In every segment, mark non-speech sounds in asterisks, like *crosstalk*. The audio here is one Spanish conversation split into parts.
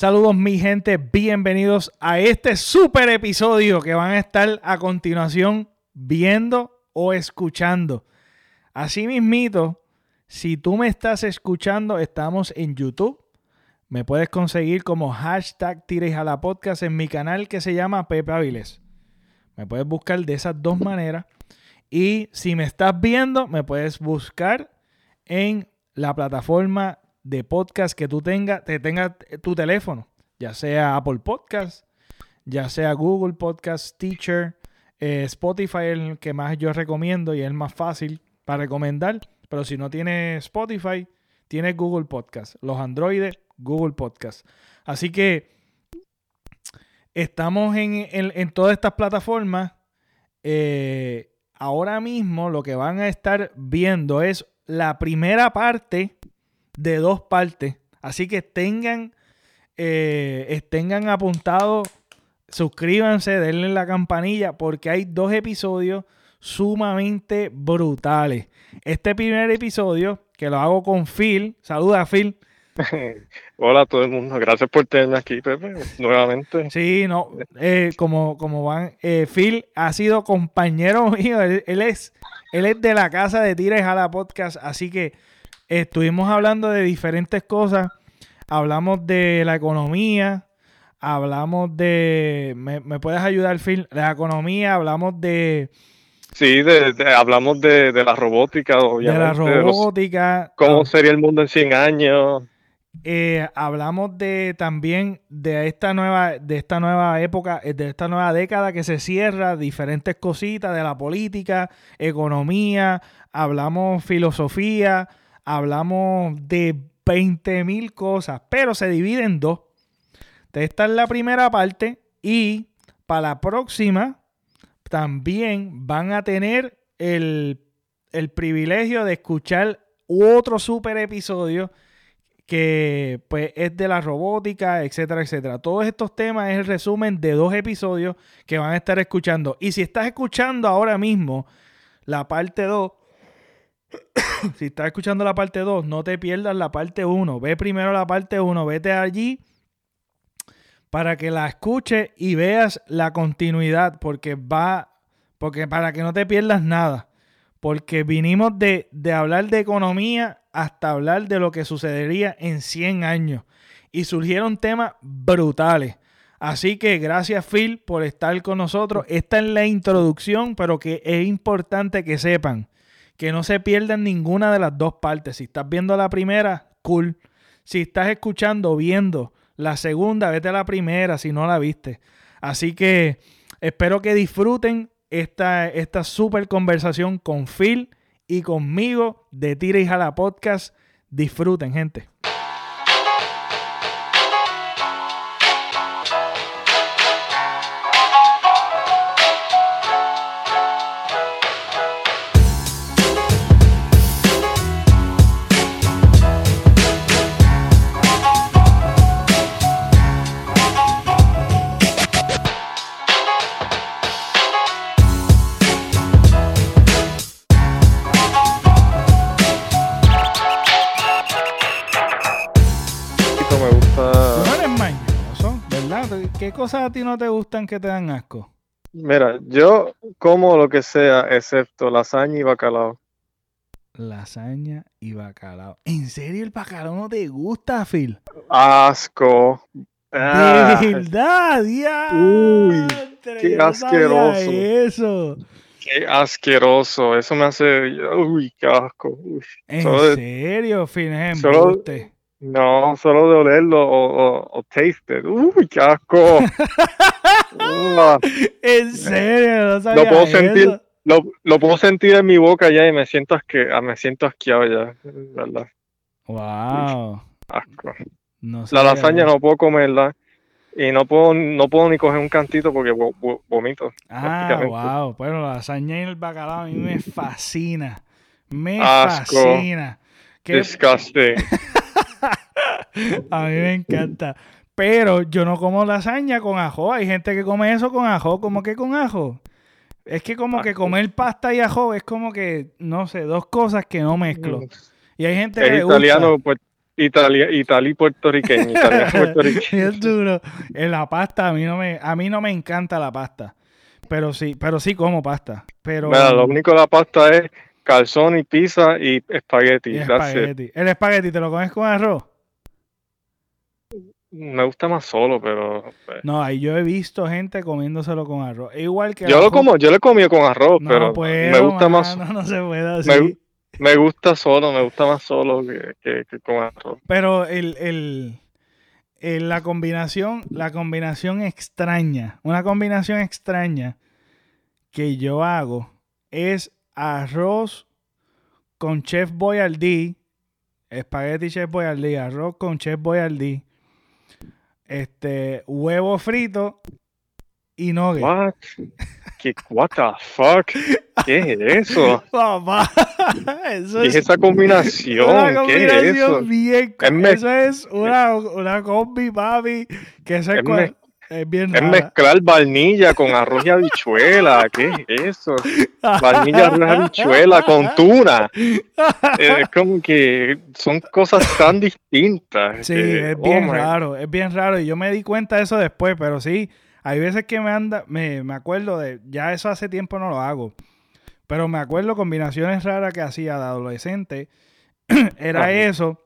Saludos mi gente, bienvenidos a este super episodio que van a estar a continuación viendo o escuchando. Así si tú me estás escuchando, estamos en YouTube. Me puedes conseguir como hashtag Tires a la podcast en mi canal que se llama Pepe Aviles. Me puedes buscar de esas dos maneras. Y si me estás viendo, me puedes buscar en la plataforma de podcast que tú tengas, te tenga tu teléfono, ya sea Apple Podcast, ya sea Google Podcast, Teacher, eh, Spotify es el que más yo recomiendo y es el más fácil para recomendar. Pero si no tienes Spotify, tienes Google Podcast. Los Androides, Google Podcast. Así que estamos en, todas estas plataformas. Eh, ahora mismo lo que van a estar viendo es la primera parte de dos partes. Así que tengan, eh, tengan apuntado, suscríbanse, denle la campanilla, porque hay dos episodios sumamente brutales. Este primer episodio, que lo hago con Phil, saluda Phil. *laughs* Hola a todo el mundo, gracias por tenerme aquí, Pepe, nuevamente. Sí, no, eh, como, como van, eh, Phil ha sido compañero *laughs* mío, él, es, él es de la casa de Tires a la podcast, así que Estuvimos hablando de diferentes cosas. Hablamos de la economía. Hablamos de. ¿Me, puedes ayudar, Phil? La economía, hablamos de. Sí, hablamos de, la robótica, obviamente. De la robótica. ¿Cómo ah. sería el mundo en 100 años? Eh, hablamos de también de esta nueva de esta nueva época de esta nueva década que se cierra diferentes cositas de la política economía hablamos filosofía hablamos de 20 mil cosas, pero se divide en dos. Esta es la primera parte y para la próxima también van a tener el, privilegio de escuchar otro super episodio que pues es de la robótica, etcétera, etcétera. Todos estos temas es el resumen de dos episodios que van a estar escuchando. Y si estás escuchando ahora mismo la parte 2, *coughs* si estás escuchando la parte 2, no te pierdas la parte 1. Ve primero la parte 1, vete allí para que la escuches y veas la continuidad, porque va, porque para que no te pierdas nada. Porque vinimos de, de hablar de economía hasta hablar de lo que sucedería en 100 años. Y surgieron temas brutales. Así que gracias Phil por estar con nosotros. Esta es la introducción, pero que es importante que sepan que no se pierdan ninguna de las dos partes. Si estás viendo la primera, cool. Si estás escuchando, viendo la segunda, vete a la primera si no la viste. Así que espero que disfruten esta, esta super conversación con Phil y conmigo de Tira y Jala Podcast. Disfruten, gente. Cosas a ti no te gustan que te dan asco? Mira, yo como lo que sea, excepto lasaña y bacalao. Lasaña y bacalao. ¿En serio el bacalao no te gusta, Phil? Asco. De ah. verdad, ya. Uy, qué asqueroso. Eso. Qué asqueroso. Eso me hace. Uy, qué asco. ¿En serio, Phil? Solo, no, solo de olerlo o, o, taste it. Uy, qué asco. *laughs* en serio, no lo puedo sentir, lo, lo, puedo sentir en mi boca ya y me siento asque, ah, me siento asqueado ya, ¿verdad? Wow. asco. la lasaña no puedo comerla y no puedo no puedo ni coger un cantito porque vomito. Ah, wow. Bueno, la lasaña y el bacalao a mí me fascina. Me fascina. Disgusting. *laughs* *laughs* a mí me encanta. Pero yo no como lasaña con ajo. Hay gente que come eso con ajo. ¿Cómo que con ajo? Es que como que comer pasta y ajo es como que, no sé, dos cosas que no mezclo. Mm. Y hay gente que italiano, pues Italia, Italia puertorriqueña, *laughs* Italia puertorriqueña. es duro. En la pasta a mí no me, a mí no me encanta la pasta. Pero sí, pero sí como pasta. Pero lo único de la pasta es calzón y pizza y espagueti. espagueti. El espagueti, ¿te lo comes con arroz? Me gusta más solo, pero. Pues. No, ahí yo he visto gente comiéndoselo con arroz. Igual que. Yo lo como, yo le he comido con arroz, pero me gusta más. No, no se puede así. Me, gusta solo, me gusta más solo que, con arroz. Pero el, el, la combinación, la combinación extraña, una combinación extraña que yo hago es arroz con Chef Boyardee, espagueti Chef Boyardee, arroz con Chef Boyardee este, huevo frito y no What? ¿Qué, what the fuck? ¿Qué es eso? *laughs* Papá, *laughs* eso ¿Qué es, esa combinación? Una ¿Qué es eso? Bien, es eso es una, una combi, papi, que es, es, es bien Es mezclar vainilla con arroz y habichuela. ¿Qué es eso? Vainilla, arroz y habichuela con tuna. Es como que son cosas tan distintas. Sí, es bien oh raro. Es bien raro. Y yo me di cuenta de eso después, pero sí, hay veces que me anda, me, me acuerdo de, ya eso hace tiempo no lo hago. Pero me acuerdo combinaciones raras que hacía de adolescente. *clears throat* era eso.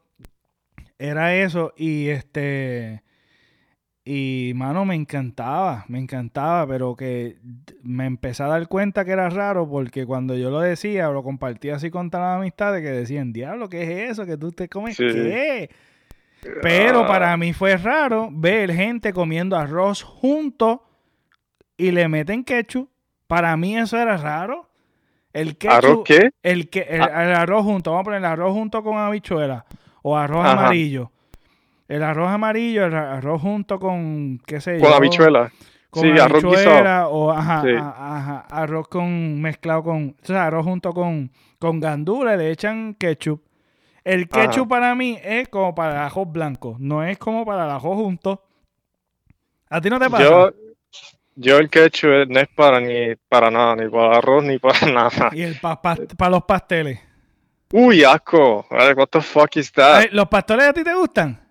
Era eso. Y este y, mano, me encantaba, me encantaba, pero que me empecé a dar cuenta que era raro porque cuando yo lo decía o lo compartía así con las amistades que decían, diablo, ¿qué es eso? ¿Que tú te comes qué? Pero ah. para mí fue raro ver gente comiendo arroz junto y le meten ketchup. Para mí eso era raro. El ketchup, ¿Arroz qué? El, que, el, ah. arroz junto, vamos a poner el arroz junto con habichuela o arroz amarillo el arroz amarillo, el arroz junto con, qué sé yo. Con habichuela. Con sí, arroz guisado. O ajá, ajá, arroz con mezclado con, o sea, arroz junto con, con gandula, le echan ketchup. El ketchup para mí es como para el arroz blanco, no es como para el arroz junto. ¿A ti no te pasa? Yo, yo el ketchup no es para ni para nada, ni para el arroz ni para *laughs* nada. ¿Y el para los pasteles? Uy, asco. What the fuck is that? ¿Los pasteles a ti te gustan?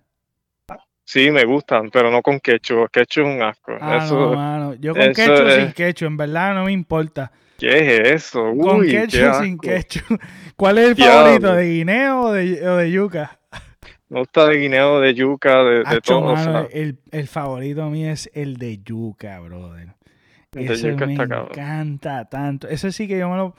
Sí, me gustan, pero no con ketchup. Ketchup es un asco. Ah, no, mano. Yo con ketchup sin ketchup, en verdad no me importa. ¿Qué es eso? Uy, con ketchup sin ketchup. *laughs* ¿Cuál es el favorito? ¿De guineo o de, o de yuca? Me gusta de guineo, de yuca, de, de todo. el, el, favorito mío es el de yuca, brother. Ese me encanta tanto. Ese sí que yo me lo...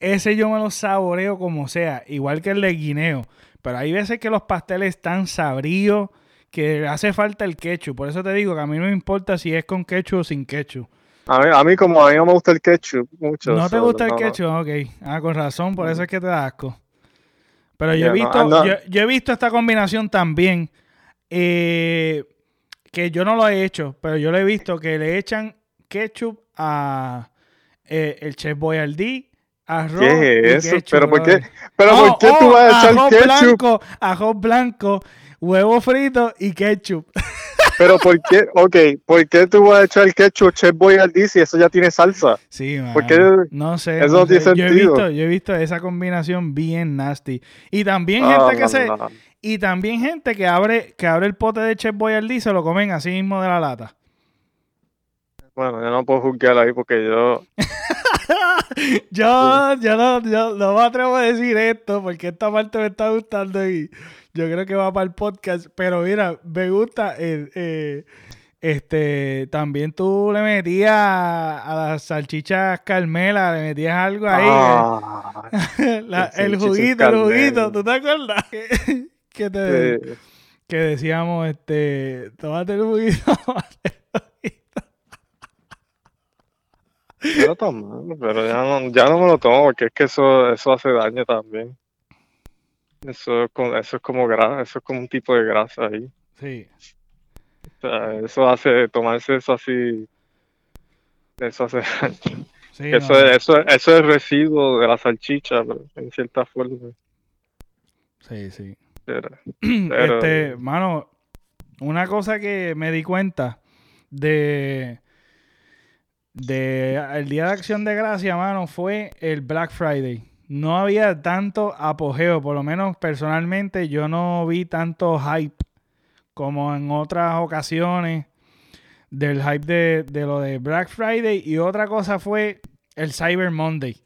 Ese yo me lo saboreo como sea, igual que el de guineo. Pero hay veces que los pasteles están sabríos que hace falta el ketchup. Por eso te digo que a mí no me importa si es con ketchup o sin ketchup. A mí, como a mí no me gusta el ketchup mucho. ¿No te gusta el ketchup? Ok. Ah, con razón, por eso es que te da asco. Pero yo, he visto, yo, he visto esta combinación también. Eh, que yo no lo he hecho, pero yo lo he visto que le echan ketchup a eh, el Chef Boyardee, arroz ¿Qué es eso? ¿Pero por qué, pero ¿por qué tú vas a echar ketchup? Blanco, arroz blanco huevo frito y ketchup. *laughs* Pero ¿por qué? Ok, ¿por qué tú vas a echar ketchup Chef Boyardee si eso ya tiene salsa? Sí, man. Porque no sé. Eso no, tiene Yo he, visto, yo he visto esa combinación bien nasty. Y también ah, gente que se... Y también gente que abre, que abre el pote de Chef Boyardee y se lo comen así mismo de la lata. Bueno, yo no puedo juzgar ahí porque yo... *laughs* yo, yo, no, yo no me atrevo a decir esto porque esta parte me está gustando y yo creo que va para el podcast. Pero mira, me gusta. Eh, eh, este, también tú le metías a las salchichas Carmela, le metías algo ahí. Ah, *laughs* el juguito, el juguito, ¿tú te acuerdas? que, te, que decíamos, este, tómate el juguito. *laughs* Lo tomo, pero ya no, ya no me lo tomo porque es que eso, eso hace daño también. Eso, eso es como grasa, eso es como un tipo de grasa ahí. Sí. eso hace, tomarse eso así, eso hace eso, eso, eso es residuo de la salchicha, en cierta forma. Sí, sí. *clears throat* este, mano, una cosa que me di cuenta de de el día de acción de gracia, mano, fue el Black Friday. no había tanto apogeo, por lo menos personalmente yo no vi tanto hype como en otras ocasiones del hype de, de lo de Black Friday y otra cosa fue el Cyber Monday.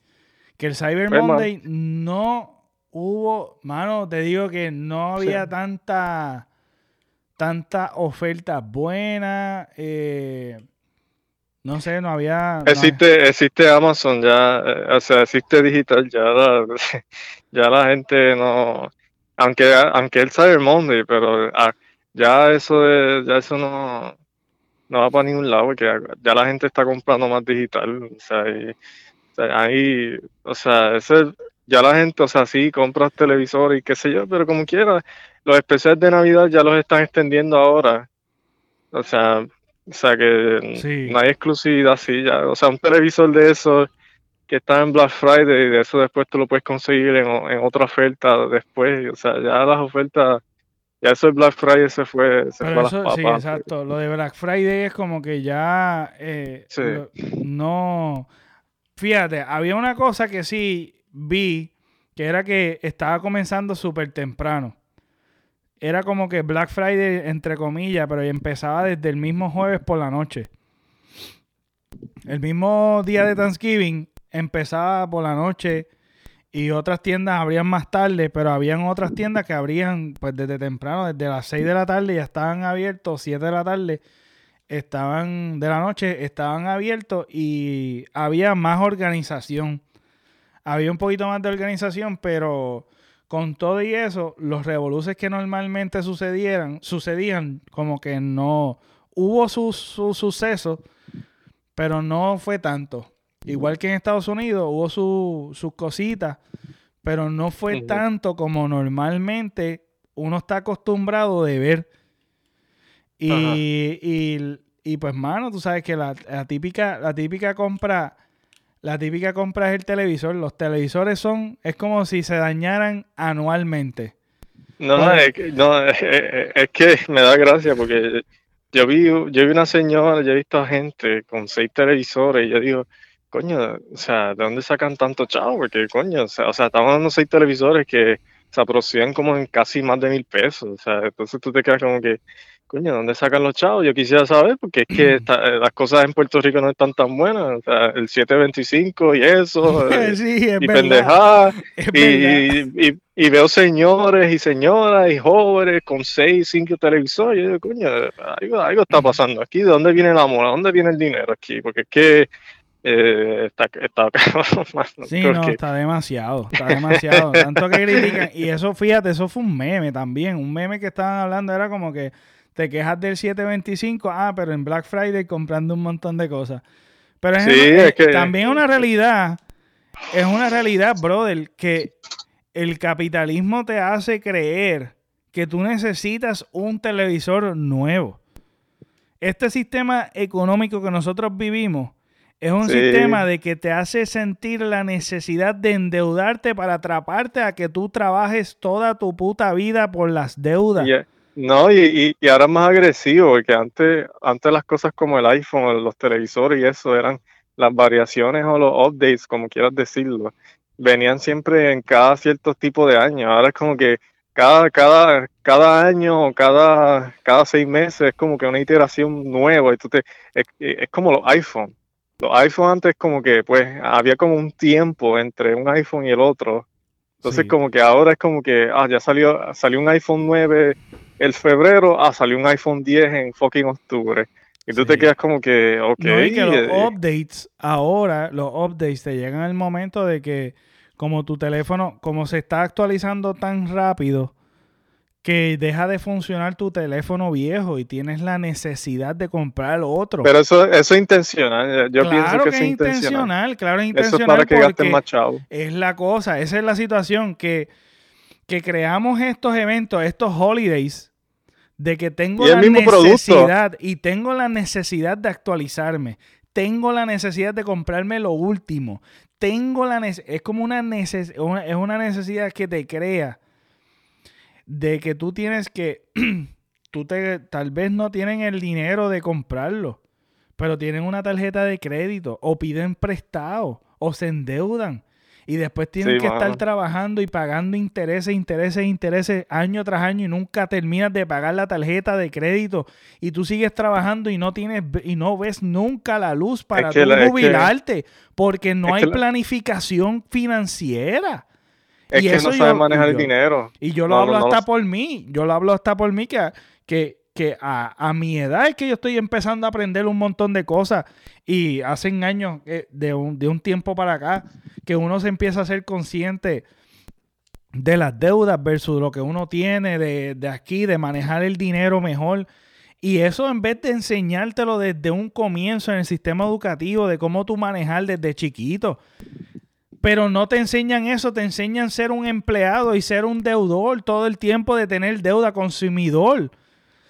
Que el Cyber Monday no hubo, mano, te digo que no había tanta tanta oferta buena. Eh, no sé, no había. Existe, existe Amazon ya, eh, o sea, existe digital, ya la, *laughs* ya la gente no. Aunque, aunque el Cyber Monday, pero ah, ya eso de, ya eso no, no va para ningún lado, porque ya la gente está comprando más digital. O sea, ahí, o sea, ese, ya la gente, o sea, sí, compras televisor y qué sé yo, pero como quiera, los especiales de Navidad ya los están extendiendo ahora. O sea, o sea que no hay exclusividad así ya. O sea, un televisor de esos que está en Black Friday, de eso después tú lo puedes conseguir en, en otra oferta después. O sea, ya las ofertas ya eso de Black Friday se fue, se fue a las papas. Sí, exacto. Lo de Black Friday es como que ya eh, no. Fíjate, había una cosa que sí vi, que era que estaba comenzando súper temprano. Era como que Black Friday, entre comillas, pero empezaba desde el mismo jueves por la noche. El mismo día de Thanksgiving empezaba por la noche y otras tiendas abrían más tarde, pero habían otras tiendas que abrían pues desde temprano, desde las 6 de la tarde ya estaban abiertos, 7 de la tarde estaban de la noche, estaban abiertos y había más organización. Había un poquito más de organización, pero con todo y eso, los revoluces que normalmente sucedieran, sucedían como que no hubo sus su sucesos, pero no fue tanto. Igual que en Estados Unidos hubo sus cositas, pero no fue tanto como normalmente uno está acostumbrado de ver. Y, y, pues, mano, tú sabes que la, típica, la típica compra, la típica compra es el televisor. Los televisores son, es como si se dañaran anualmente. No, no, es que, no es, que me da gracia porque yo vi, yo vi una señora, yo he visto a gente con seis televisores y yo digo, coño, o sea, ¿de dónde sacan tanto chavo? Porque, coño, o sea, o sea estamos dando seis televisores que se aproximan como en casi más de mil pesos. O sea, entonces tú te quedas como que, coño, ¿dónde sacan los chavos? Yo quisiera saber, porque es que *clears throat* eh, las cosas en Puerto Rico no están tan buenas. O sea, el 725 y eso, *laughs* eh, sí, y pendejada. Y, y, y, veo señores y señoras y jóvenes con seis, cinco televisores. Y yo digo, coño, algo, algo está pasando aquí. ¿De dónde viene el amor? ¿De dónde viene el dinero aquí? Porque es que eh, está, está *laughs* Sí, no, está demasiado, está demasiado. *laughs* Tanto que critican. Y eso, fíjate, eso fue un meme también. Un meme que estaban hablando era como que te quejas del 725, ah, pero en Black Friday comprando un montón de cosas. Pero es, es que... también una realidad, es una realidad, brother, que el capitalismo te hace creer que tú necesitas un televisor nuevo. Este sistema económico que nosotros vivimos es un sistema de que te hace sentir la necesidad de endeudarte para atraparte a que tú trabajes toda tu puta vida por las deudas. No, y, y, ahora es más agresivo, porque antes, antes las cosas como el iPhone, los televisores y eso eran las variaciones o los updates, como quieras decirlo, venían siempre en cada cierto tipo de año. Ahora es como que cada, cada, cada año o cada, cada seis meses es como que una iteración nueva. Y tú te, es, es como los iPhones los iPhone antes como que pues había como un tiempo entre un iPhone y el otro. Entonces como que ahora es como que, ah, ya salió, salió un iPhone 9 el febrero, ah, salió un iPhone 10 en fucking octubre. Y tú te quedas como que, ok. No, y que los eh, updates, ahora los updates te llegan al momento de que como tu teléfono, como se está actualizando tan rápido, que deja de funcionar tu teléfono viejo y tienes la necesidad de comprar otro. Pero eso, eso es intencional. Yo pienso que, es intencional. Claro, es intencional. Eso es para que gasten más chavo. Es la cosa, esa es la situación que, que creamos estos eventos, estos holidays, de que tengo la necesidad y tengo la necesidad de actualizarme. Tengo la necesidad de comprarme lo último. Tengo la es como una, neces es una necesidad que te crea de que tú tienes que, *clears throat* tú te, tal vez no tienen el dinero de comprarlo, pero tienen una tarjeta de crédito o piden prestado o se endeudan. Y después tienes que estar trabajando y pagando intereses, intereses, intereses año tras año y nunca terminas de pagar la tarjeta de crédito y tú sigues trabajando y no tienes y no ves nunca la luz para jubilarte porque no hay planificación financiera. Es y que eso no sabe manejar el dinero. Y yo lo hablo hasta por mí. Yo lo hablo hasta por mí que, que, que a, mi edad es que yo estoy empezando a aprender un montón de cosas. Y hace años, eh, de, un, de un tiempo para acá, que uno se empieza a ser consciente de las deudas versus lo que uno tiene de, de aquí, de manejar el dinero mejor. Y eso en vez de enseñártelo desde un comienzo en el sistema educativo, de cómo tú manejar desde chiquito, pero no te enseñan eso, te enseñan ser un empleado y ser un deudor todo el tiempo de tener deuda consumidor.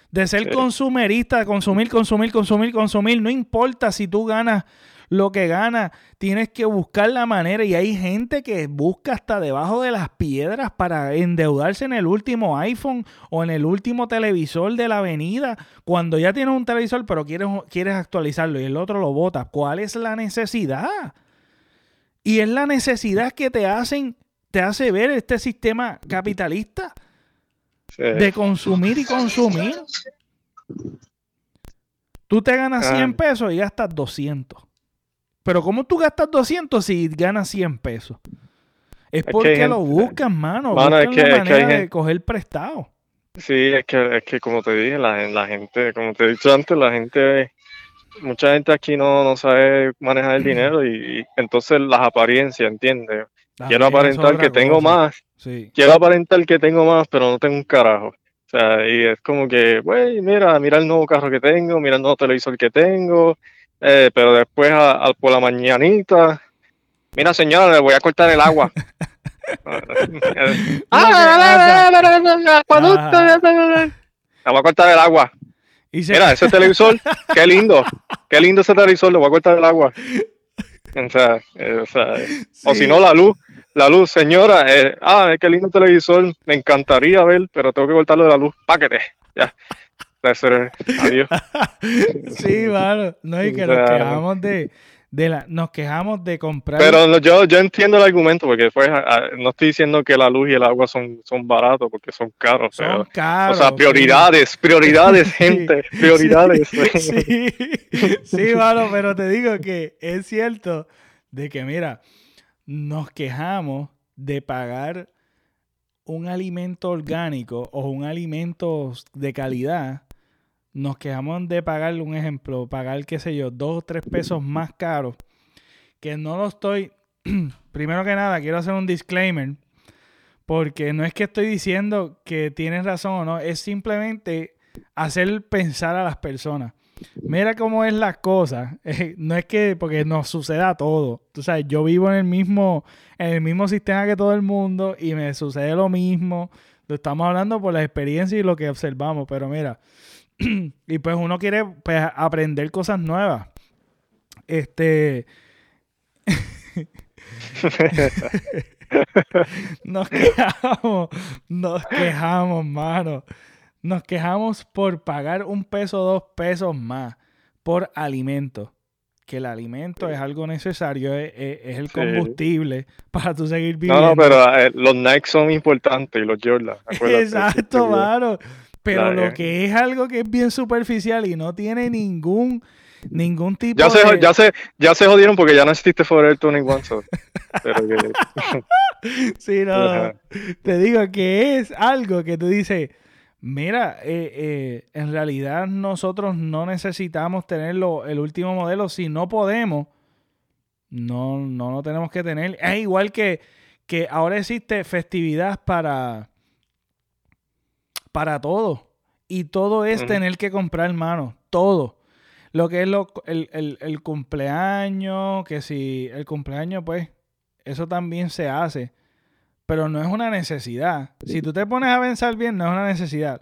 De ser consumerista, de consumir, consumir, consumir, consumir. No importa si tú ganas lo que ganas, tienes que buscar la manera. Y hay gente que busca hasta debajo de las piedras para endeudarse en el último iPhone o en el último televisor de la avenida. Cuando ya tienes un televisor, pero quieres, quieres actualizarlo y el otro lo bota. ¿Cuál es la necesidad? Y es la necesidad que te hacen, te hace ver este sistema capitalista de consumir y consumir. Tú te ganas 100 ah. pesos y gastas 200. Pero ¿cómo tú gastas 200 si ganas 100 pesos? Es porque lo buscan, mano. mano buscan es que, manera de coger prestado. Sí, es que, es que como te dije, la, la gente, como te he dicho antes, la gente mucha gente aquí no, no sabe manejar el dinero y, entonces las apariencias, ¿entiendes? Quiero aparentar que tengo más, quiero aparentar que tengo más, pero no tengo un carajo. O sea, y es como que, güey, mira, mira el nuevo carro que tengo, mira el nuevo televisor que tengo, eh, pero después a, por la mañanita, mira señora, le voy a cortar el agua. ah, le voy a cortar el agua. Mira, ese televisor, *laughs* qué lindo, qué lindo ese televisor, le voy a cortar el agua. O sea, eh, o, sea, o si no, la luz, la luz, señora, eh, ah, qué lindo televisor, me encantaría ver, pero tengo que cortarlo de la luz, páquete, ya. Adiós. *laughs* sí, mano, no, y que nos quedamos de, de la, nos quejamos de comprar. Pero yo, yo entiendo el argumento, porque fue, no estoy diciendo que la luz y el agua son, son baratos, porque son caros. Son caros. O sea, prioridades, prioridades, *laughs* gente, prioridades. *laughs* sí, sí, pero te digo que es cierto de que, mira, nos quejamos de pagar un alimento orgánico o un alimento de calidad nos quejamos de pagar un ejemplo, pagar, qué sé yo, dos o tres pesos más caros, que no lo estoy, *clears throat* primero que nada, quiero hacer un disclaimer, porque no es que estoy diciendo que tienes razón o no, es simplemente hacer pensar a las personas. Mira cómo es las cosas. no es que porque nos suceda todo. Tú sabes, yo vivo en el mismo, en el mismo sistema que todo el mundo y me sucede lo mismo. Lo estamos hablando por la experiencia y lo que observamos. Pero mira, *clears throat* y pues uno quiere pues, aprender cosas nuevas. Este. *laughs* nos quejamos, nos quejamos, mano. Nos quejamos por pagar un peso, dos pesos más por alimento. Que el alimento es algo necesario, es, el combustible para tú seguir viviendo. No, no, pero eh, los Nike son importantes y los Jordan. *laughs* Exacto, mano. Pero lo que es algo que es bien superficial y no tiene ningún ningún tipo ya se, ya se ya se jodieron porque ya no existe Forever 21 so. pero que... *laughs* sí no, te digo que es algo que tú dices mira eh, eh, en realidad nosotros no necesitamos tenerlo el último modelo si no podemos no no lo tenemos que tener es igual que que ahora existe festividad para para todo. Y todo es tener que comprar, mano. Todo. Lo que es lo, el, cumpleaños, que si el cumpleaños, pues, eso también se hace. Pero no es una necesidad. Si tú te pones a pensar bien, no es una necesidad.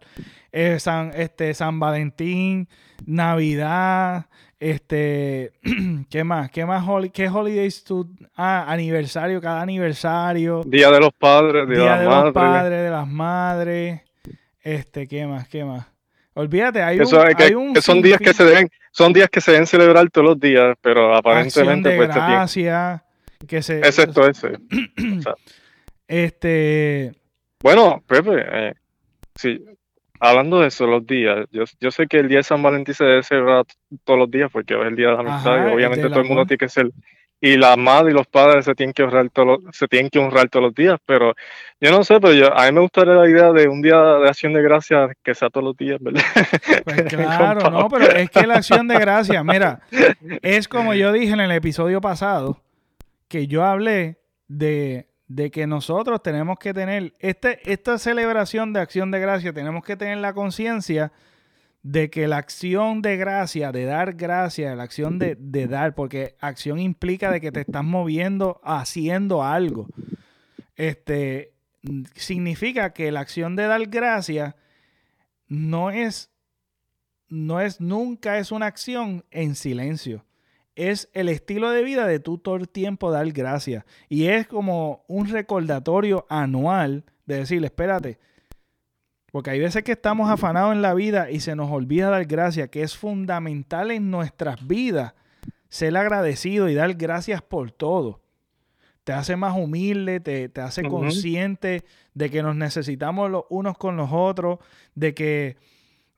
Eh, San, este, San Valentín, Navidad, este, *clears throat* ¿qué más? ¿Qué más? ¿Qué holidays tú? Ah, aniversario, cada aniversario. Día de los padres, Día, de, los padres, de las madres. Este, ¿qué más? ¿Qué más? Olvídate, hay un, son días que se deben, son días que se deben celebrar todos los días, pero aparentemente pues, gracias, Que se, Excepto *clears throat* ese. este. Bueno, Pepe, eh, sí, hablando de eso, los días, yo, yo sé que el día de San Valentín se debe celebrar todos los días porque es el día de la amistad y obviamente todo el mundo tiene que ser y la madre y los padres se tienen que honrar todos los, se tienen que honrar todos los días, pero yo no sé, pero yo, a mí me gustaría la idea de un día de acción de gracias que sea todos los días, ¿verdad? Pues *laughs* claro, no, pero es que la acción de gracias, mira, es como yo dije en el episodio pasado, que yo hablé de, de que nosotros tenemos que tener, este, esta celebración de acción de gracias, tenemos que tener la conciencia de que la acción de gracia, de dar gracia, la acción de, dar, porque acción implica de que te estás moviendo haciendo algo. Este significa que la acción de dar gracia no es, no es, nunca es una acción en silencio. Es el estilo de vida de tú todo el tiempo dar gracia. Y es como un recordatorio anual de decirle, espérate, porque hay veces que estamos afanados en la vida y se nos olvida dar gracias, que es fundamental en nuestras vidas ser agradecido y dar gracias por todo. Te hace más humilde, te, hace consciente de que nos necesitamos los unos con los otros, de que,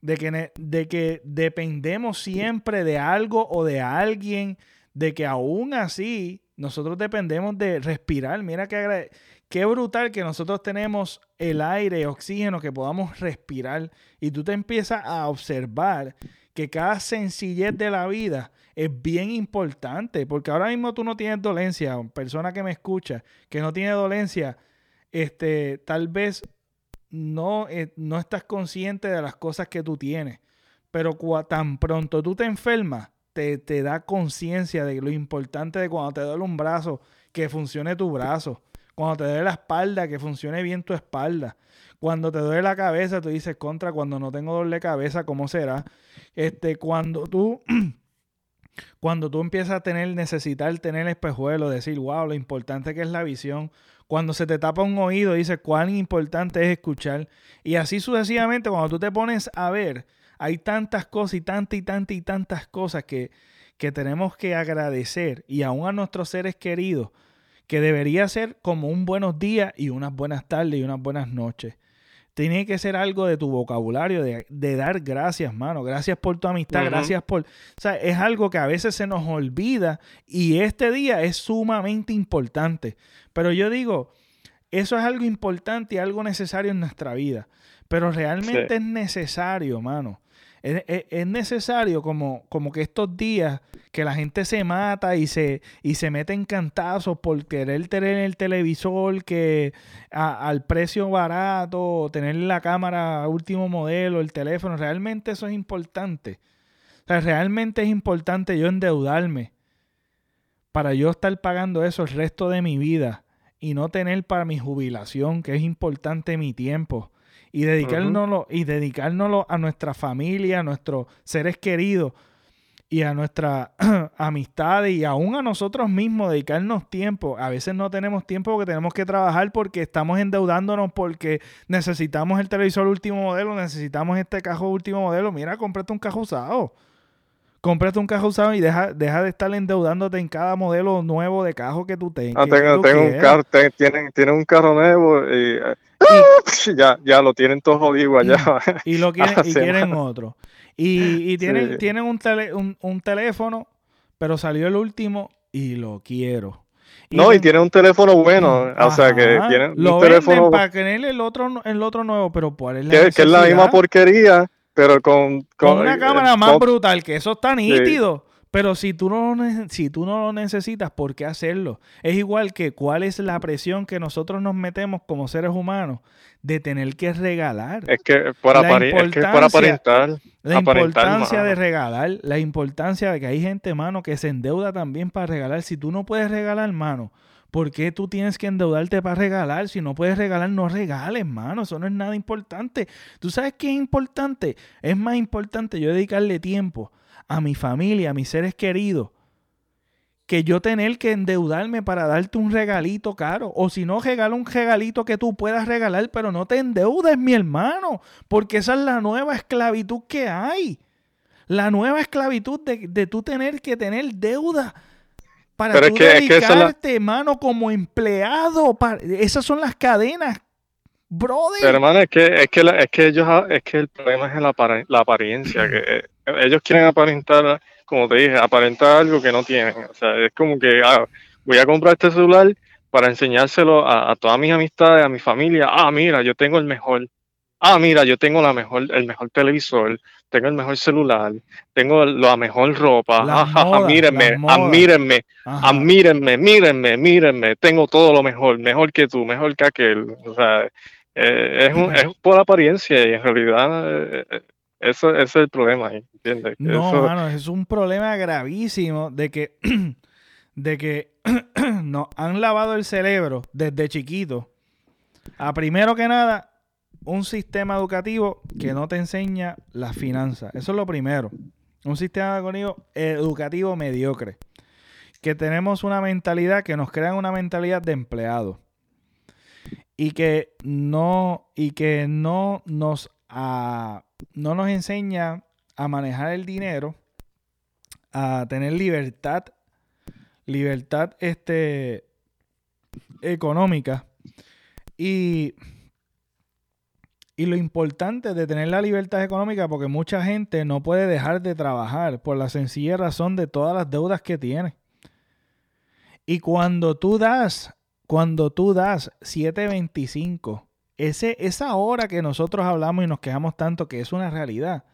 de que, de que dependemos siempre de algo o de alguien, de que aún así nosotros dependemos de respirar. Mira que Qué brutal que nosotros tenemos el aire, oxígeno, que podamos respirar. Y tú te empiezas a observar que cada sencillez de la vida es bien importante. Porque ahora mismo tú no tienes dolencia. Persona que me escucha, que no tiene dolencia, este, tal vez no, eh, no estás consciente de las cosas que tú tienes. Pero tan pronto tú te enfermas, te, da conciencia de lo importante de cuando te duele un brazo, que funcione tu brazo cuando te duele la espalda, que funcione bien tu espalda. Cuando te duele la cabeza, tú dices contra, cuando no tengo de cabeza, ¿cómo será? Este, cuando tú, *clears throat* cuando tú empiezas a tener, necesitar tener el espejuelo, decir, wow, lo importante que es la visión. Cuando se te tapa un oído, dices, cuán importante es escuchar. Y así sucesivamente, cuando tú te pones a ver, hay tantas cosas y tantas y tantas y tantas cosas que, que tenemos que agradecer. Y aún a nuestros seres queridos, que debería ser como un buenos días y unas buenas tardes y unas buenas noches. Tiene que ser algo de tu vocabulario, de, dar gracias, mano. Gracias por tu amistad, gracias por... O sea, es algo que a veces se nos olvida y este día es sumamente importante. Pero yo digo, eso es algo importante y algo necesario en nuestra vida. Pero realmente es necesario, mano. Es, necesario como, como que estos días que la gente se mata y se, y se mete en cantazos por querer tener el televisor que al precio barato, tener la cámara último modelo, el teléfono, realmente eso es importante. O sea, realmente es importante yo endeudarme para yo estar pagando eso el resto de mi vida y no tener para mi jubilación, que es importante mi tiempo y dedicárnoslo, y dedicárnoslo a nuestra familia, a nuestros seres queridos y a nuestra *clears throat* amistad y aún a nosotros mismos, dedicarnos tiempo. A veces no tenemos tiempo porque tenemos que trabajar porque estamos endeudándonos porque necesitamos el televisor último modelo, necesitamos este cajo último modelo. Mira, cómprate un cajo usado. Cómprate un cajo usado y deja, deja de estar endeudándote en cada modelo nuevo de cajo que tú tengas. Ah, tengo, un carro, tienen, un carro nuevo y, *laughs* ya, ya lo tienen todo jodido allá. Y, lo *laughs* quieren, y quieren otro. Y, tienen, tienen un, un, teléfono, pero salió el último y lo quiero. no, y tienen un teléfono bueno. o sea, que tienen un teléfono. Para tener el otro, el otro nuevo, pero ¿cuál es la que, que es la misma porquería pero con, con, una cámara más brutal, que eso está nítido. Pero si tú, no, si tú no lo necesitas, ¿por qué hacerlo? Es igual que cuál es la presión que nosotros nos metemos como seres humanos de tener que regalar. Es que por, aparentar. La importancia de regalar, la importancia de que hay gente, mano, que se endeuda también para regalar. Si tú no puedes regalar, mano, ¿Por qué tú tienes que endeudarte para regalar? Si no puedes regalar, no regales, mano. Eso no es nada importante. ¿Tú sabes qué es importante? Es más importante yo dedicarle tiempo a mi familia, a mis seres queridos, que yo tener que endeudarme para darte un regalito caro. O si no, regala un regalito que tú puedas regalar, pero no te endeudes, mi hermano. Porque esa es la nueva esclavitud que hay. La nueva esclavitud de, de tú tener que tener deuda para Pero dedicarte, mano, como empleado. esas son las cadenas, brother. Pero, hermano, es que, es que, es que ellos, es que el problema es la, la apariencia. *clears throat* que eh, ellos quieren aparentar, como te dije, aparentar algo que no tienen. O sea, es como que ah, voy a comprar este celular para enseñárselo a, a todas mis amistades, a mi familia. Ah, mira, yo tengo el mejor ah, mira, yo tengo la mejor, el mejor televisor, tengo el mejor celular, tengo la mejor ropa, ah, mírenme, admírenme, admírenme, mírenme, mírenme, tengo todo lo mejor, mejor que tú, mejor que aquel. O sea, eh, es, un, es por apariencia y en realidad eh, eso, es el problema, ¿entiendes? No, es un problema gravísimo de que, *clears throat* de que *clears throat* nos han lavado el cerebro desde chiquito. A primero que nada, un sistema educativo que no te enseña las finanzas. Eso es lo primero. Un sistema educativo, mediocre. Que tenemos una mentalidad que nos crea una mentalidad de empleado. Y que no, y que no nos, no nos enseña a manejar el dinero, a tener libertad, libertad este, económica. Y y lo importante de tener la libertad económica, porque mucha gente no puede dejar de trabajar por la sencilla razón de todas las deudas que tiene. Y cuando tú das, cuando tú das 725, ese, esa hora que nosotros hablamos y nos quejamos tanto que es una realidad.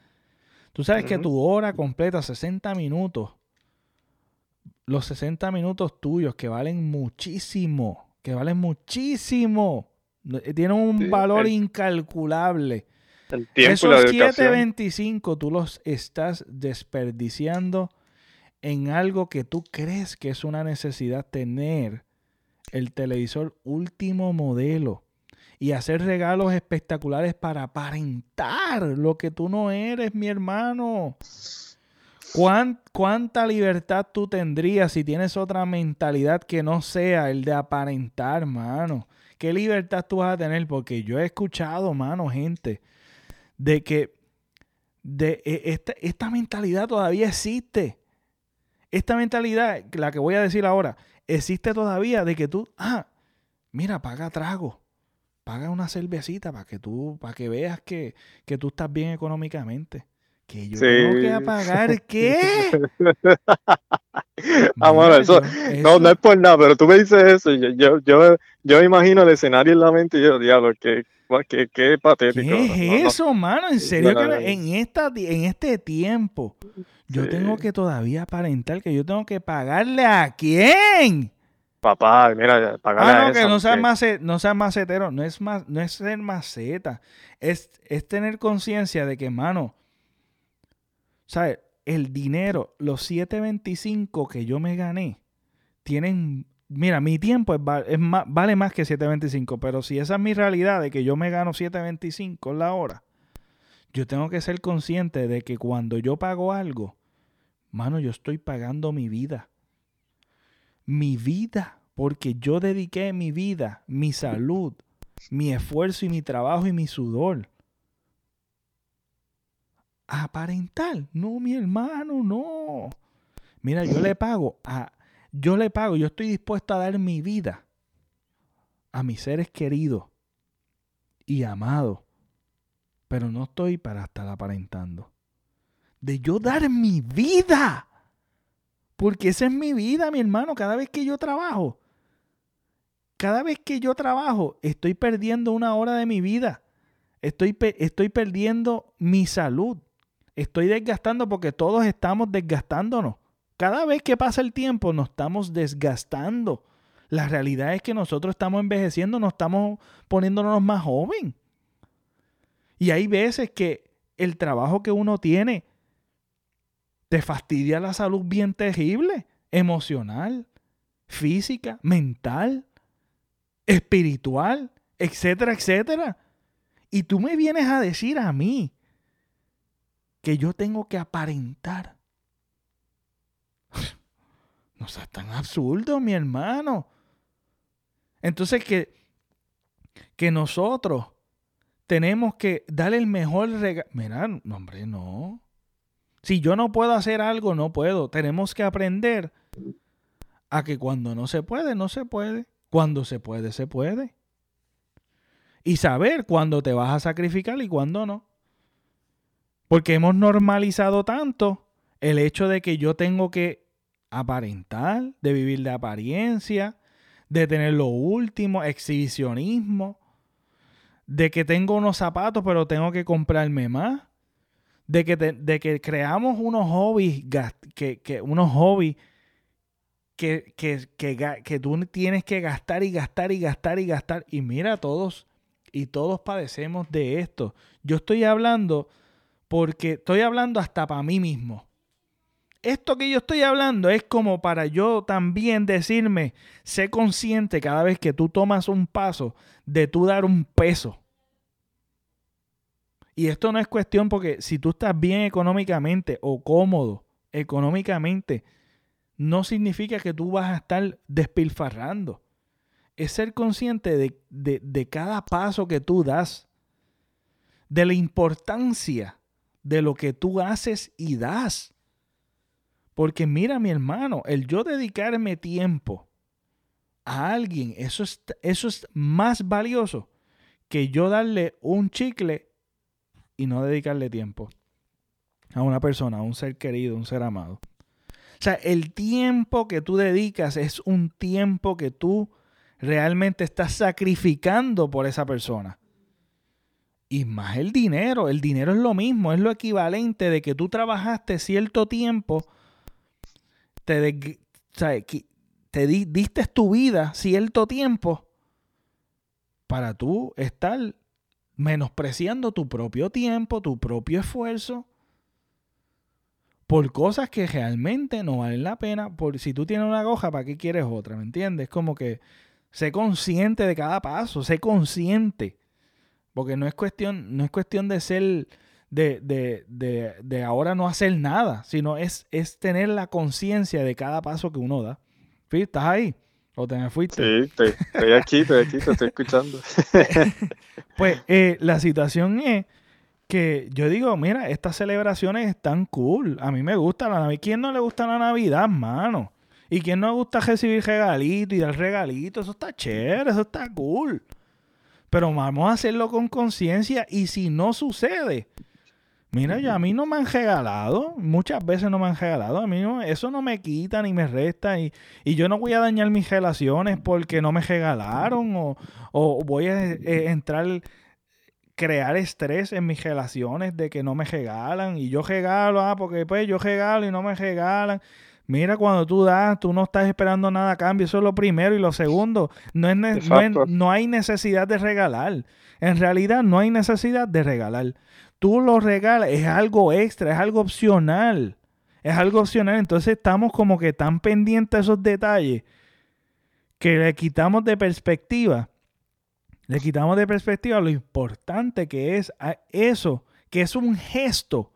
Tú sabes que tu hora completa, 60 minutos, los 60 minutos tuyos que valen muchísimo, que valen muchísimo eh, tiene un valor incalculable. El tiempo Esos 7.25 tú los estás desperdiciando en algo que tú crees que es una necesidad tener el televisor último modelo y hacer regalos espectaculares para aparentar lo que tú no eres, mi hermano. ¿Cuánta libertad tú tendrías si tienes otra mentalidad que no sea el de aparentar, hermano? ¿Qué libertad tú vas a tener? Porque yo he escuchado, mano, gente, de que de e, esta, mentalidad todavía existe. Esta mentalidad, la que voy a decir ahora, existe todavía de que tú, ah, mira, paga trago, paga una cervecita para que tú, para que veas que, que tú estás bien económicamente. Que yo tengo que pagar *laughs* qué? ah, bueno, eso, no, no es por nada, pero tú me dices eso yo, yo, yo, me imagino el escenario en la mente y yo, diablo, qué, qué, qué patético. ¿Qué es eso, mano? En serio que en, esta, en este tiempo yo tengo que todavía aparentar que yo tengo que pagarle a quién. Papá, mira, pagarle ah, no, que no seas, no seas macetero, no es, más, no es ser maceta, es, es tener conciencia de que, mano, ¿sabes? El dinero, los 725 que yo me gané, tienen. Mira, mi tiempo es, vale más que 725, pero si esa es mi realidad de que yo me gano 725 en la hora, yo tengo que ser consciente de que cuando yo pago algo, mano, yo estoy pagando mi vida. Mi vida, porque yo dediqué mi vida, mi salud, mi esfuerzo y mi trabajo y mi sudor aparentar. No, mi hermano, no. Mira, yo le pago a, yo le pago, yo estoy dispuesto a dar mi vida a mis seres queridos y amados, pero no estoy para estar aparentando. De yo dar mi vida, porque esa es mi vida, mi hermano, cada vez que yo trabajo. Cada vez que yo trabajo, estoy perdiendo una hora de mi vida. Estoy, estoy perdiendo mi salud. Estoy desgastando porque todos estamos desgastándonos. Cada vez que pasa el tiempo nos estamos desgastando. La realidad es que nosotros estamos envejeciendo, nos estamos poniéndonos más joven. Y hay veces que el trabajo que uno tiene te fastidia la salud bien terrible, emocional, física, mental, espiritual, etcétera, etcétera. Y tú me vienes a decir a mí que yo tengo que aparentar. *laughs* No seas tan absurdo, mi hermano. Entonces que, que nosotros tenemos que darle el mejor regalo. Mira, no, hombre, no. Si yo no puedo hacer algo, no puedo. Tenemos que aprender a que cuando no se puede, no se puede. Cuando se puede, se puede. Y saber cuándo te vas a sacrificar y cuándo no. Porque hemos normalizado tanto el hecho de que yo tengo que aparentar, de vivir de apariencia, de tener lo último, exhibicionismo, de que tengo unos zapatos pero tengo que comprarme más, de que, de que creamos unos hobbies, que, que unos hobbies que, que, que, que tú tienes que gastar y gastar y gastar y gastar. Y mira, todos y todos padecemos de esto. Yo estoy hablando porque estoy hablando hasta para mí mismo. Esto que yo estoy hablando es como para yo también decirme, sé consciente cada vez que tú tomas un paso de tú dar un peso. Y esto no es cuestión porque si tú estás bien económicamente o cómodo económicamente, no significa que tú vas a estar despilfarrando. Es ser consciente de, de, cada paso que tú das, de la importancia de lo que tú haces y das. Porque mira, mi hermano, el yo dedicarme tiempo a alguien, eso es, eso es más valioso que yo darle un chicle y no dedicarle tiempo a una persona, a un ser querido, un ser amado. O sea, el tiempo que tú dedicas es un tiempo que tú realmente estás sacrificando por esa persona. Y más el dinero. El dinero es lo mismo, es lo equivalente de que tú trabajaste cierto tiempo, te, te diste tu vida cierto tiempo para tú estar menospreciando tu propio tiempo, tu propio esfuerzo, por cosas que realmente no valen la pena. Por si tú tienes una goja, ¿para qué quieres otra? ¿Me entiendes? Como que sé consciente de cada paso, sé consciente porque no es cuestión, no es cuestión de ser, de, de, de, de ahora no hacer nada, sino es, es tener la conciencia de cada paso que uno da. ¿Estás ahí? ¿O te me fuiste? Sí, estoy, aquí, estoy aquí, te estoy escuchando. *laughs* pues eh, la situación es que yo digo, mira, estas celebraciones están cool. A mí me gusta la Navidad. ¿Quién no le gusta la Navidad, mano? ¿Y quién no le gusta recibir regalitos y dar regalitos? Eso está chévere, eso está cool. Pero vamos a hacerlo con conciencia y si no sucede, mira, ya a mí no me han regalado, muchas veces no me han regalado, a mí eso no me quita ni me resta y, yo no voy a dañar mis relaciones porque no me regalaron o, o voy a eh, entrar crear estrés en mis relaciones de que no me regalan y yo regalo, ah, porque pues yo regalo y no me regalan. Mira, cuando tú das, tú no estás esperando nada a cambio. Eso es lo primero. Y lo segundo, no, es no, hay necesidad de regalar. En realidad, no hay necesidad de regalar. Tú lo regalas, es algo extra, es algo opcional. Es algo opcional. Entonces estamos como que tan pendientes de esos detalles que le quitamos de perspectiva. Le quitamos de perspectiva lo importante que es eso, que es un gesto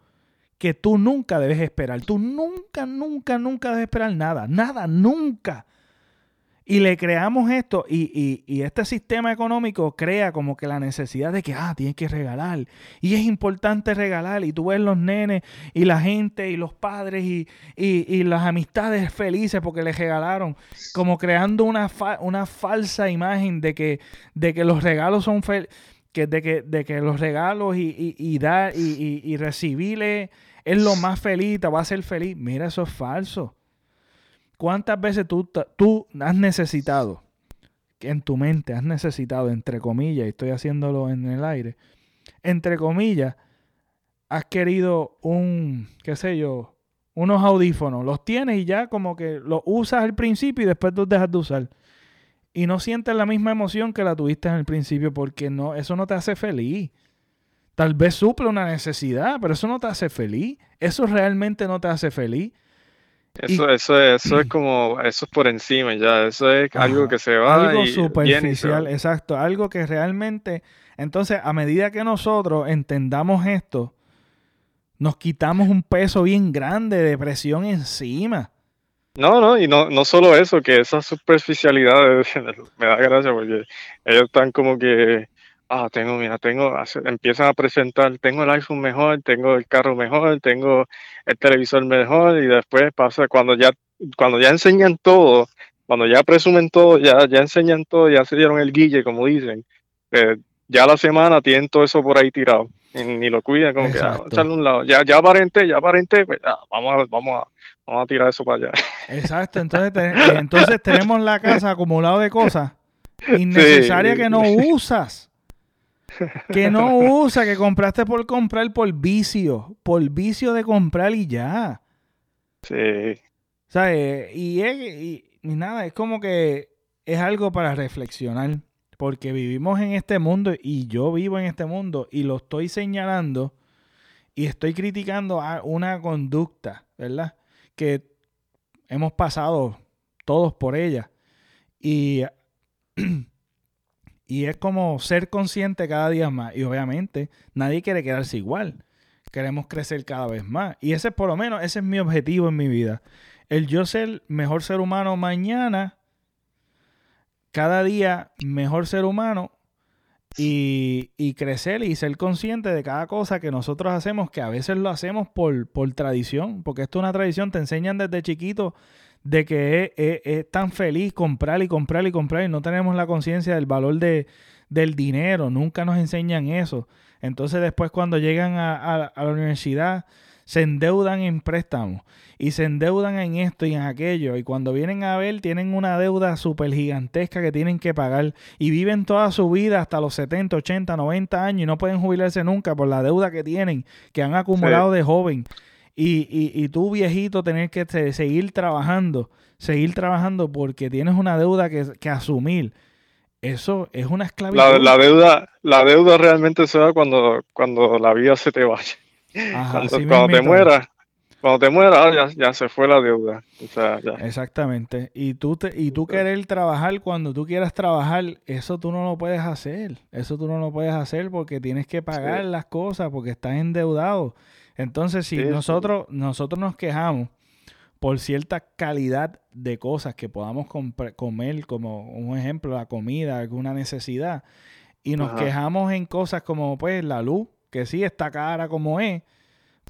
que tú nunca debes esperar. Tú nunca, nunca, nunca debes esperar nada. Nada, nunca. Y le creamos esto y, este sistema económico crea como que la necesidad de que, ah, tienes que regalar. Y es importante regalar. Y tú ves los nenes y la gente y los padres y, las amistades felices porque les regalaron. Como creando una, una falsa imagen de que, de que los regalos son que de, que, de que los regalos y, dar y, recibirle es lo más feliz, te va a hacer feliz. Mira, eso es falso. ¿Cuántas veces tú, tú has necesitado, en tu mente has necesitado, entre comillas, y estoy haciéndolo en el aire, entre comillas, has querido un, qué sé yo, unos audífonos, los tienes y ya como que los usas al principio y después los dejas de usar. Y no sientes la misma emoción que la tuviste en el principio porque no, eso no te hace feliz. Tal vez suple una necesidad, pero eso no te hace feliz. Eso realmente no te hace feliz. Eso, eso, es, eso es como, eso es por encima ya, eso es algo que se va. Algo superficial, exacto, algo que realmente, entonces a medida que nosotros entendamos esto, nos quitamos un peso bien grande de presión encima. No, no, y no, no solo eso, que esa superficialidad *laughs* me da gracia porque ellos están como que ah, tengo, mira, tengo, empiezan a presentar, tengo el iPhone mejor, tengo el carro mejor, tengo el televisor mejor y después pasa cuando ya, cuando ya enseñan todo, cuando ya presumen todo, ya, ya enseñan todo, ya se dieron el guille, como dicen, eh, ya la semana tienen todo eso por ahí tirado. ni lo cuidan, como que ah, un lado. Ya, ya aparenté, ya aparenté, pues vamos a, vamos a, vamos a tirar eso para allá. Exacto, entonces, entonces tenemos la casa acumulado de cosas *laughs* innecesarias que no usas. Que no *laughs* usa, que compraste por comprar por vicio, por vicio de comprar y ya. Sí. ¿Sabes? Y, y, y nada, es como que es algo para reflexionar, porque vivimos en este mundo y yo vivo en este mundo y lo estoy señalando y estoy criticando a una conducta, ¿verdad? Que hemos pasado todos por ella. Y, *clears throat* y es como ser consciente cada día más. Y obviamente nadie quiere quedarse igual. Queremos crecer cada vez más. Y ese por lo menos, ese es mi objetivo en mi vida el yo ser mejor ser humano mañana, cada día mejor ser humano y, crecer y ser consciente de cada cosa que nosotros hacemos, que a veces lo hacemos por, por tradición, porque esto es una tradición, te enseñan desde chiquito de que es, tan feliz comprar y comprar y comprar y no tenemos la conciencia del valor de, del dinero, nunca nos enseñan eso. Entonces después cuando llegan a la universidad se endeudan en préstamos y se endeudan en esto y en aquello. Y cuando vienen a ver, tienen una deuda súper gigantesca que tienen que pagar y viven toda su vida hasta los 70, 80, 90 años y no pueden jubilarse nunca por la deuda que tienen, que han acumulado de joven. Y, y, y, tú, viejito, tener que seguir trabajando, seguir trabajando porque tienes una deuda que, que asumir. Eso es una esclavitud. La, deuda, la deuda realmente se da cuando, cuando la vida se te vaya cuando, te mueras, cuando te mueras, ya, se fue la deuda. Exactamente. Y tú, te, y tú querer trabajar cuando tú quieras trabajar, eso tú no lo puedes hacer. Eso tú no lo puedes hacer porque tienes que pagar las cosas, porque estás endeudado. Entonces, si nosotros, nosotros nos quejamos por cierta calidad de cosas que podamos comer, como un ejemplo, la comida, alguna necesidad, y nos quejamos en cosas como pues la luz, que sí está cara como es,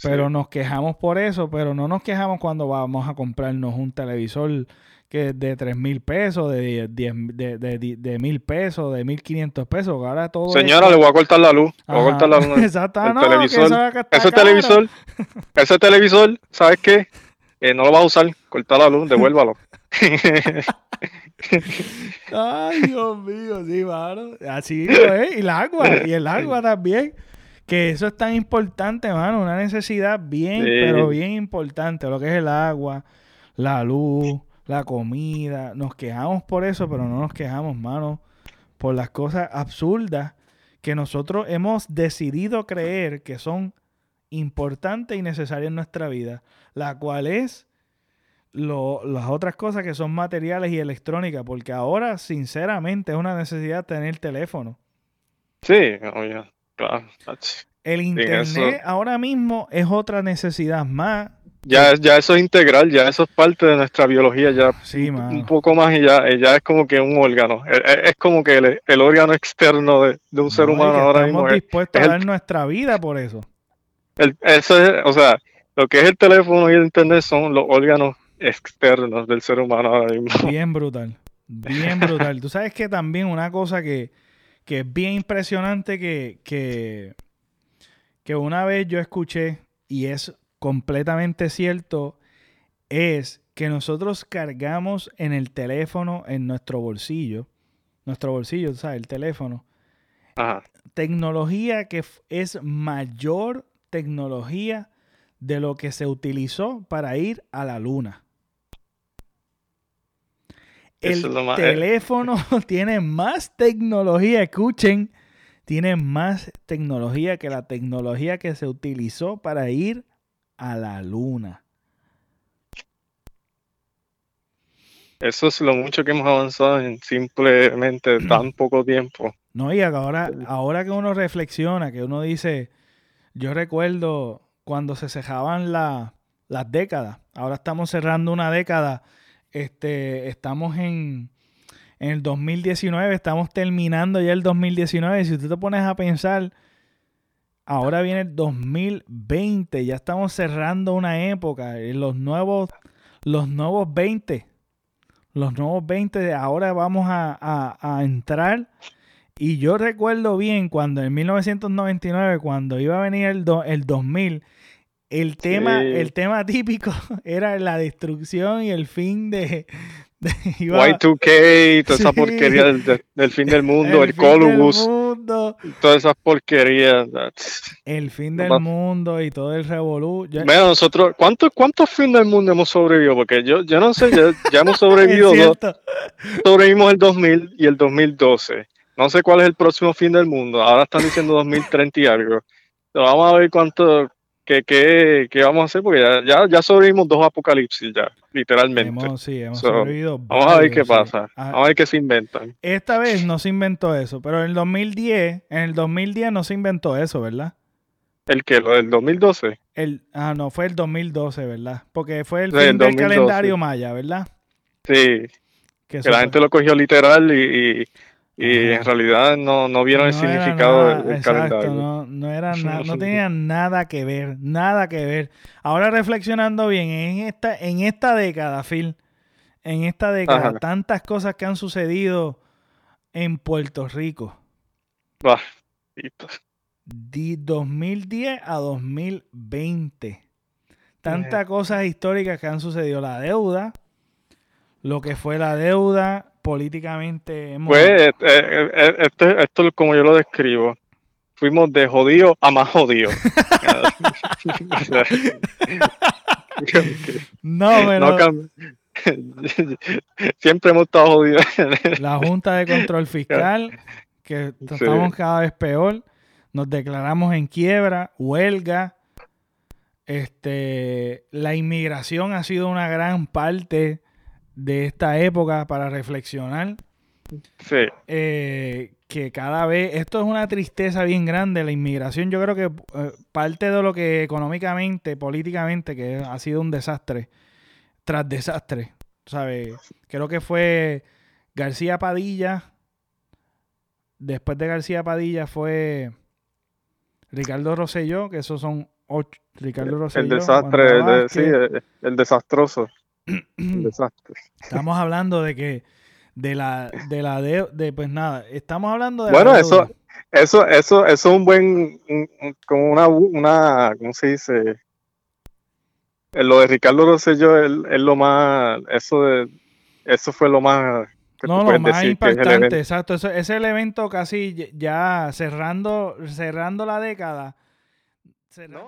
pero nos quejamos por eso, pero no nos quejamos cuando vamos a comprarnos un televisor que de 3 mil pesos, de, de, de, de, mil pesos, de mil quinientos pesos. Ahora todo Señora, le voy a cortar la luz. voy a cortar la luz. *laughs* Exacto, no, televisor. ese televisor, *laughs* ese televisor, ¿sabes qué? Eh, no lo vas a usar. Corta la luz, devuélvalo. Ay, Dios mío, sí, mano. Así es. Y el agua, y el agua también. Que eso es tan importante, mano. Una necesidad bien, pero bien importante. Lo que es el agua, la luz, la comida. Nos quejamos por eso, pero no nos quejamos, mano, por las cosas absurdas que nosotros hemos decidido creer que son importantes y necesarias en nuestra vida. La cual es las otras cosas que son materiales y electrónicas. Porque ahora, sinceramente, es una necesidad tener teléfono. Sí, oye. El internet ahora mismo es otra necesidad más. Ya, ya eso es integral, ya eso es parte de nuestra biología, ya un poco más y ya, ya es como que un órgano, es, como que el, órgano externo de, un ser humano ahora mismo. Estamos dispuestos a dar nuestra vida por eso. eso es, o sea, lo que es el teléfono y el internet son los órganos externos del ser humano ahora mismo. *laughs* Bien brutal, bien brutal. Tú sabes que también una cosa que, que es bien impresionante que, que, que una vez yo escuché, y es completamente cierto, es que nosotros cargamos en el teléfono, en nuestro bolsillo, nuestro bolsillo, ¿sabes? El teléfono. Tecnología que es mayor tecnología de lo que se utilizó para ir a la luna. El eh. teléfono *laughs* tiene más tecnología, escuchen, tiene más tecnología que la tecnología que se utilizó para ir a la luna. Eso es lo mucho que hemos avanzado en simplemente *clears throat* tan poco tiempo. No, y ahora, ahora que uno reflexiona, que uno dice, yo recuerdo cuando se cejaban las décadas, ahora estamos cerrando una década este, estamos en, en el 2019, estamos terminando ya el 2019. Si tú te pones a pensar, ahora viene el 2020, ya estamos cerrando una época, los nuevos, los nuevos 20, los nuevos 20, ahora vamos a, entrar. Y yo recuerdo bien cuando en 1999, cuando iba a venir el, el 2000, el tema, el tema típico *laughs* era la destrucción y el fin de, *laughs* Y2K, toda esa porquería del, fin del mundo, el, Colubus, todas esas porquerías. El fin del mundo y todo el revolú. Nosotros, ¿cuántos cuántos fin del mundo hemos sobrevivido? Porque yo, yo no sé, ya, hemos *laughs* sobrevivido Sobrevivimos el 2000 y el 2012. No sé cuál es el próximo fin del mundo. Ahora están diciendo 2030 y algo. Pero vamos a ver cuánto, qué, vamos a hacer, porque ya, ya, sobrevivimos dos apocalipsis ya, literalmente. sí, hemos sobrevivido vamos a ver qué pasa, ah, vamos a ver qué se inventan. Esta vez no se inventó eso, pero en el 2010, en el 2010 no se inventó eso, ¿verdad? ¿El qué? ¿Lo del 2012? El, ah, no, fue el 2012, ¿verdad? Porque fue el fin del calendario maya, ¿verdad? Sí. Que, la gente lo cogió literal y y en realidad no, no vieron el significado del, calendario. No, no, era *laughs* no tenían nada que ver, nada que ver. Ahora reflexionando bien, en esta, en esta década, Phil, en esta década, tantas cosas que han sucedido en Puerto Rico. De 2010 a 2020. Tantas cosas históricas que han sucedido. La deuda, lo que fue la deuda, políticamente Pues eh, eh, eh, esto, esto es como yo lo describo. Fuimos de jodido a más jodido. *laughs* no, pero... *laughs* Siempre hemos estado jodidos. La Junta de Control Fiscal, que estamos cada vez peor. Nos declaramos en quiebra, huelga. Este, la inmigración ha sido una gran parte de esta época para reflexionar. Sí. Eh, que cada vez, esto es una tristeza bien grande, la inmigración, yo creo que eh, parte de lo que económicamente, políticamente, que ha sido un desastre, tras desastre, ¿sabes? Creo que fue García Padilla, después de García Padilla fue Ricardo Rosselló, que esos son ocho, Ricardo Rosselló. El desastre, sí, el desastroso. *clears throat* Estamos hablando de que de la de la de, pues nada, estamos hablando de Bueno, eso eso eso eso es un buen como una una ¿cómo se dice? Lo de Ricardo Rosselló es, es lo más eso de eso fue lo más no, lo más impactante, exacto. Ese, es el evento casi ya cerrando, cerrando la década. Cerrando...